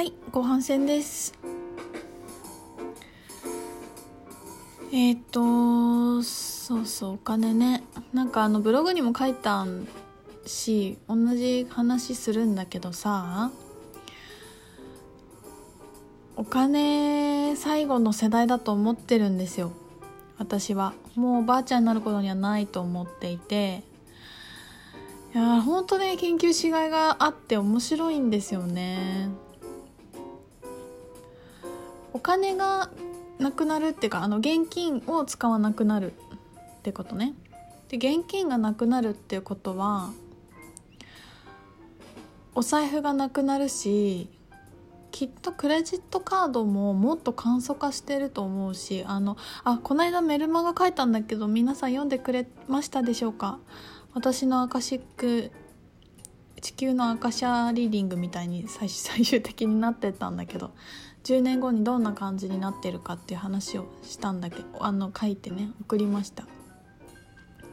はい後半戦です。えっ、とそうそうお金ね。なんかあのブログにも書いたし同じ話するんだけどさお金最後の世代だと思ってるんですよ。私は。もうおばあちゃんになることにはないと思っていて。いや本当ね研究しがいがあって面白いんですよね。お金がなくなるっていうかあの現金を使わなくなるってことね。で現金がなくなるっていうことはお財布がなくなるしきっとクレジットカードももっと簡素化してると思うしあのあこの間メルマガ書いたんだけど皆さん読んでくれましたでしょうか？私のアカシック地球のアカシャリーディングみたいに最終的になってたんだけど。10年後にどんな感じになってるかっていう話をしたんだけどあの書いてね送りました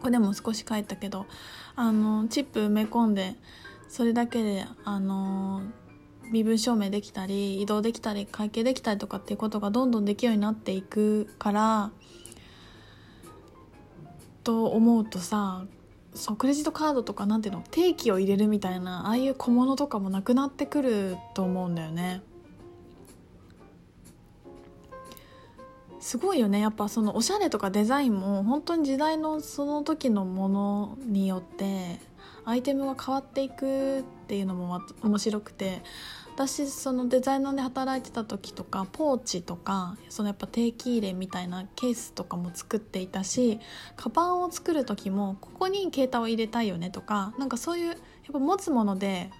これでも少し書いたけどあのチップ埋め込んでそれだけであの身分証明できたり移動できたり会計できたりとかっていうことがどんどんできるようになっていくからと思うとさそうクレジットカードとかなんていうの定期を入れるみたいなああいう小物とかもなくなってくると思うんだよね。すごいよね。やっぱそのおしゃれとかデザインも本当に時代のその時のものによってアイテムが変わっていくっていうのも面白くて。私そのデザイナーで働いてた時とかポーチとかそのやっぱ定期入れみたいなケースとかも作っていたしカバンを作る時もここに携帯を入れたいよねとかなんかそういうやっぱ持つもので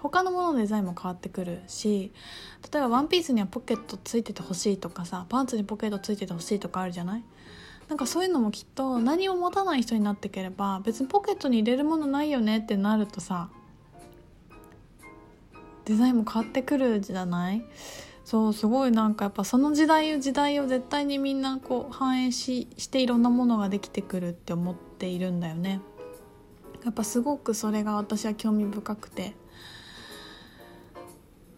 他のもののデザインも変わってくるし例えばワンピースにはポケットついててほしいとかさパンツにポケットついててほしいとかあるじゃない？なんかそういうのもきっと何も持たない人になってければ別にポケットに入れるものないよねってなるとさデザインも変わってくるじゃない？そうすごいなんかやっぱその時代を時代を絶対にみんなこう反映ししていろんなものができてくるって思っているんだよね。やっぱすごくそれが私は興味深くて。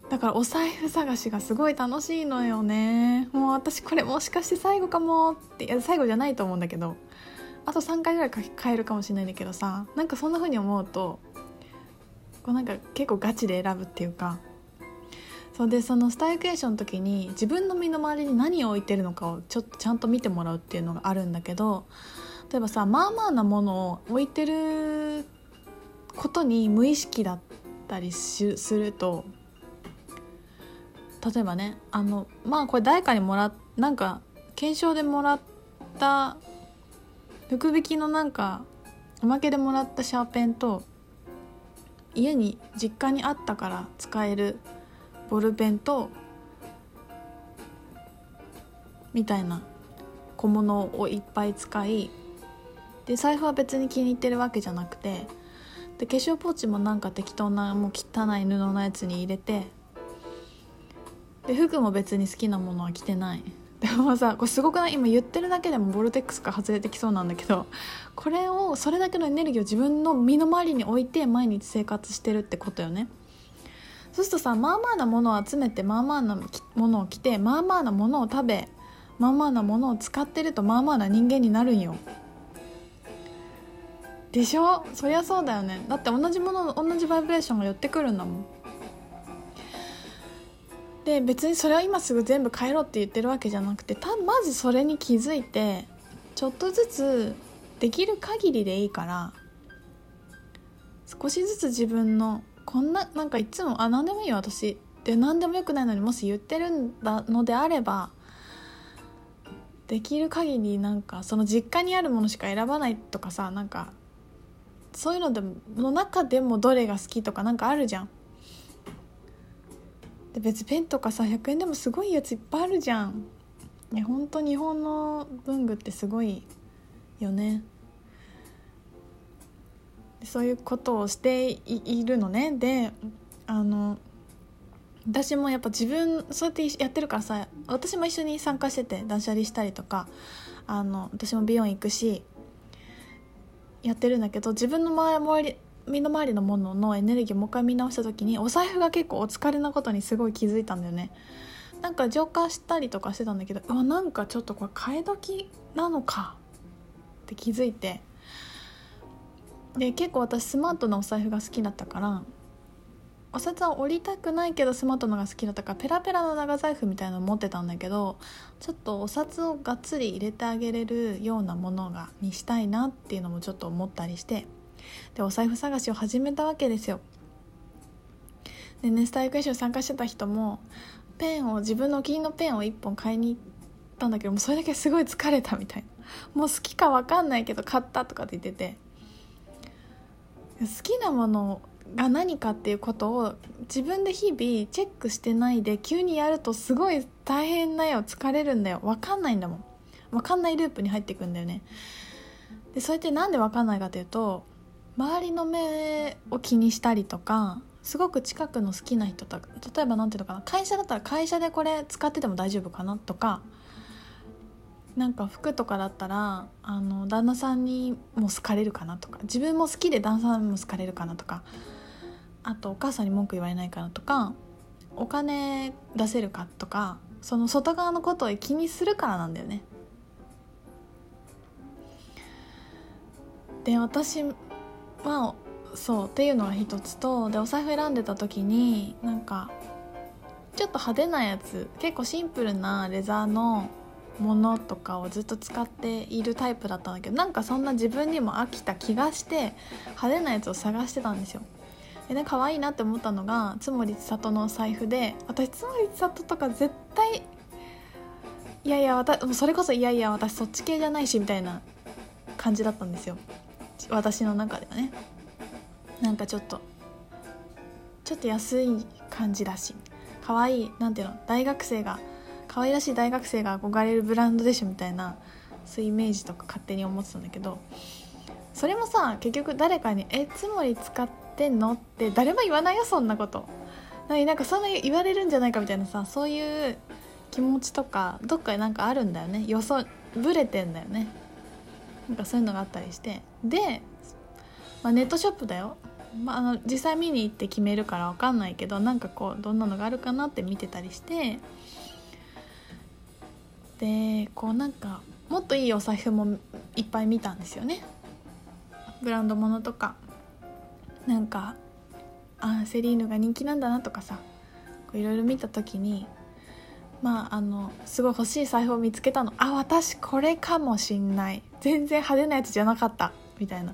だからお財布探しがすごい楽しいのよね。もう私これもしかして最後かもっていや最後じゃないと思うんだけど。あと3回ぐらい買えるかもしれないんだけどさ。なんかそんな風に思うとこうなんか結構ガチで選ぶっていうか。そうでそのスタイクエーションの時に自分の身の回りに何を置いてるのかをちょっとちゃんと見てもらうっていうのがあるんだけど。例えばさまあまあなものを置いてることに無意識だったりすると例えばねあのまあこれ誰かにもらなんか検証でもらった福引きのなんかおまけでもらったシャーペンと家に実家にあったから使えるボールペンとみたいな小物をいっぱい使いで財布は別に気に入ってるわけじゃなくてで化粧ポーチもなんか適当なもう汚い布のやつに入れてで服も別に好きなものは着てない。でもさこれすごくない？今言ってるだけでもボルテックスか外れてきそうなんだけどこれをそれだけのエネルギーを自分の身の回りに置いて毎日生活してるってことよね。そうするとさまあまあなものを集めてまあまあなものを着てまあまあなものを食べまあまあなものを使ってるとまあまあな人間になるんよ。でしょ？そりゃそうだよね。だって同じもの同じバイブレーションが寄ってくるんだもん。で別にそれは今すぐ全部変えろって言ってるわけじゃなくてたまずそれに気づいてちょっとずつできる限りでいいから少しずつ自分のこんななんかいつも「あ何でもいいよ私」って何でもよくないのにもし言ってるんだのであればできる限りなんかその実家にあるものしか選ばないとかさなんかそういうのでの中でもどれが好きとかなんかあるじゃん。で別ペンとかさ100円でもすごいやついっぱいあるじゃん。いや本当日本の文具ってすごいよね。そういうことをしているのね。であの私もやっぱ自分そうやってやってるからさ私も一緒に参加してて断捨離したりとかあの私も美容院行くしやってるんだけど自分の周り身の回りのもののエネルギーをもう一回見直した時にお財布が結構お疲れなことにすごい気づいたんだよね。なんか浄化したりとかしてたんだけどうわなんかちょっとこれ替え時なのかって気づいて。で結構私スマートなお財布が好きだったからお札は折りたくないけどスマートのが好きだったからペラペラの長財布みたいなの持ってたんだけどちょっとお札をがっつり入れてあげれるようなものがにしたいなっていうのもちょっと思ったりしてでお財布探しを始めたわけですよ。でネスター育英賞参加してた人もペンを自分のお気に入りのペンを1本買いに行ったんだけどもそれだけすごい疲れたみたいな。もう好きか分かんないけど買ったとかって言ってて。好きなものが何かっていうことを自分で日々チェックしてないで急にやるとすごい大変だよ疲れるんだよ。分かんないんだもん。分かんないループに入っていくんだよね。でそれって何で分かんないかというと周りの目を気にしたりとかすごく近くの好きな人と例えば何ていうのかな会社だったら会社でこれ使ってても大丈夫かなとかなんか服とかだったらあの旦那さんにも好かれるかなとか自分も好きで旦那さんも好かれるかなとかあとお母さんに文句言われないかなとかお金出せるかとかその外側のことを気にするからなんだよね。で私はそうっていうのが一つとでお財布選んでた時になんかちょっと派手なやつ結構シンプルなレザーのものとかをずっと使っているタイプだったんだけどなんかそんな自分にも飽きた気がして派手なやつを探してたんですよ。でね可愛いなって思ったのが津森千里の財布で私津森千里とか絶対いやいや私それこそいやいや私そっち系じゃないしみたいな感じだったんですよ。私の中ではね。なんかちょっとちょっと安い感じだし可愛いなんていうの大学生が可愛らしい大学生が憧れるブランドでしょみたいなそういうイメージとか勝手に思ってたんだけどそれもさ結局誰かに「えつもり使ってんの?」って誰も言わないよそんなこと。なんかそんな言われるんじゃないかみたいなさそういう気持ちとかどっかになんかあるんだよね。予想ブレてんだよね。なんかそういうのがあったりして。で、まあ、ネットショップだよ、まあ、あの実際見に行って決めるから分かんないけどなんかこうどんなのがあるかなって見てたりして。でこうなんかもっといいお財布もいっぱい見たんですよね。ブランド物とか。なんかあセリーヌが人気なんだなとかさいろいろ見た時にまああのすごい欲しい財布を見つけたの。あ私これかもしんない。全然派手なやつじゃなかった。みたいな。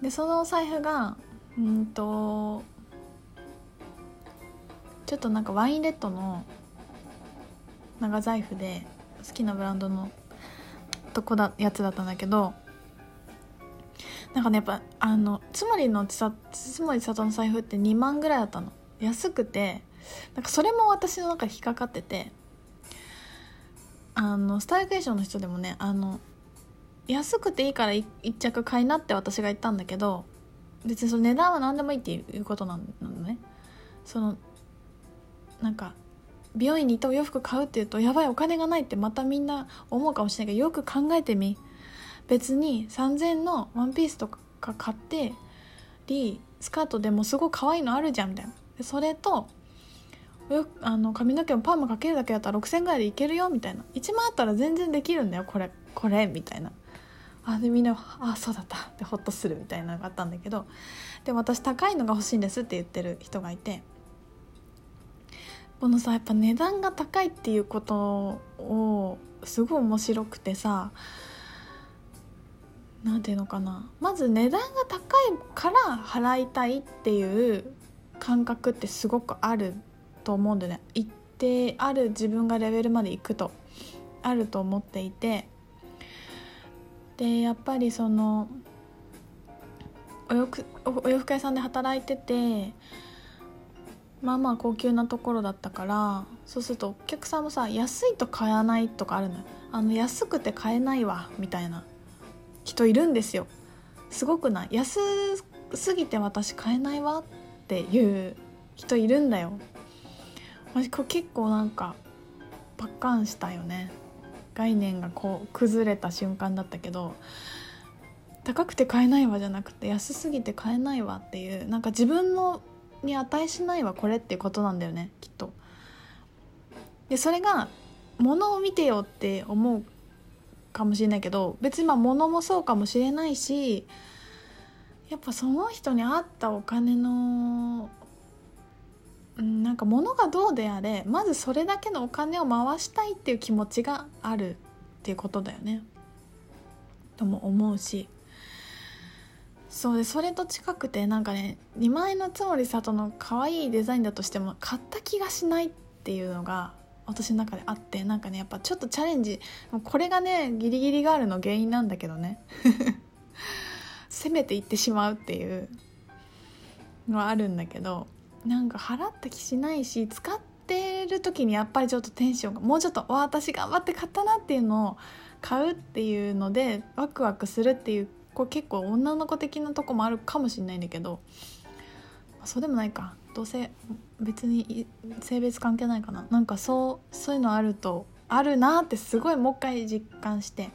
でそのお財布がうんとちょっとなんかワインレッドの長財布で好きなブランドのとこだやつだったんだけどなんかねやっぱあのつまりのつまり里の財布って2万ぐらいだったの。安くてなんかそれも私の中で引っかかっててあのスタイルクエーションの人でもねあの安くていいから1着買いなって私が言ったんだけど別にその値段は何でもいいっていうことなのね。そのなんか美容院に行ってお洋服買うっていうとやばいお金がないってまたみんな思うかもしれないけどよく考えてみ。別に3000円のワンピースとか買ってりスカートでもすごい可愛いのあるじゃんみたいな。それとよあの髪の毛もパーマかけるだけだったら6000円ぐらいでいけるよみたいな。1万あったら全然できるんだよこれこれみたいな。あでみんな「あそうだった」ってホッとするみたいなのがあったんだけど。で私高いのが欲しいんですって言ってる人がいて。このさやっぱ値段が高いっていうことをすごい面白くてさ何ていうのかな。まず値段が高いから払いたいっていう感覚ってすごくあると思うんでね一定ある自分がレベルまで行くとあると思っていてでやっぱりそのお洋服お洋服屋さんで働いててまあまあ高級なところだったからそうするとお客さんもさ安いと買わないとかあるのあの安くて買えないわみたいな人いるんですよ。すごくない？安すぎて私買えないわっていう人いるんだよ。私これ結構なんかパッカンしたよね概念がこう崩れた瞬間だったけど高くて買えないわじゃなくて安すぎて買えないわっていうなんか自分のに値しないわこれっていうことなんだよねきっと。でそれが物を見てよって思うかもしれないけど別にまあ物もそうかもしれないしやっぱその人に合ったお金のなんか物がどうであれまずそれだけのお金を回したいっていう気持ちがあるっていうことだよね。とも思うし。そうでそれと近くてなんかね2万円のつもりさとの可愛いデザインだとしても買った気がしないっていうのが私の中であってなんかねやっぱちょっとチャレンジこれがねギリギリガールの原因なんだけどね。攻めていってしまうっていうのはあるんだけど。なんか払った気しないし使ってる時にやっぱりちょっとテンションがもうちょっと私頑張って買ったなっていうのを買うっていうのでワクワクするっていうこれ結構女の子的なとこもあるかもしれないんだけどそうでもないか。どうせ別に性別関係ないかな。なんかそうそういうのあるとあるなってすごいもう一回実感して。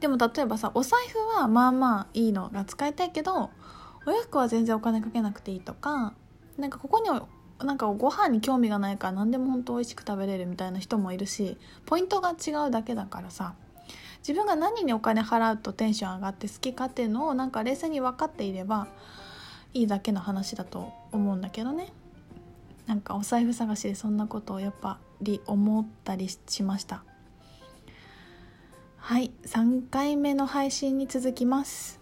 でも例えばさお財布はまあまあいいのが使いたいけどお洋服は全然お金かけなくていいとかなんかここになんかご飯に興味がないから何でも本当美味しく食べれるみたいな人もいるしポイントが違うだけだからさ自分が何にお金払うとテンション上がって好きかっていうのをなんか冷静に分かっていればいいだけの話だと思うんだけどね。なんかお財布探しでそんなことをやっぱり思ったりしました。はい3回目の配信に続きます。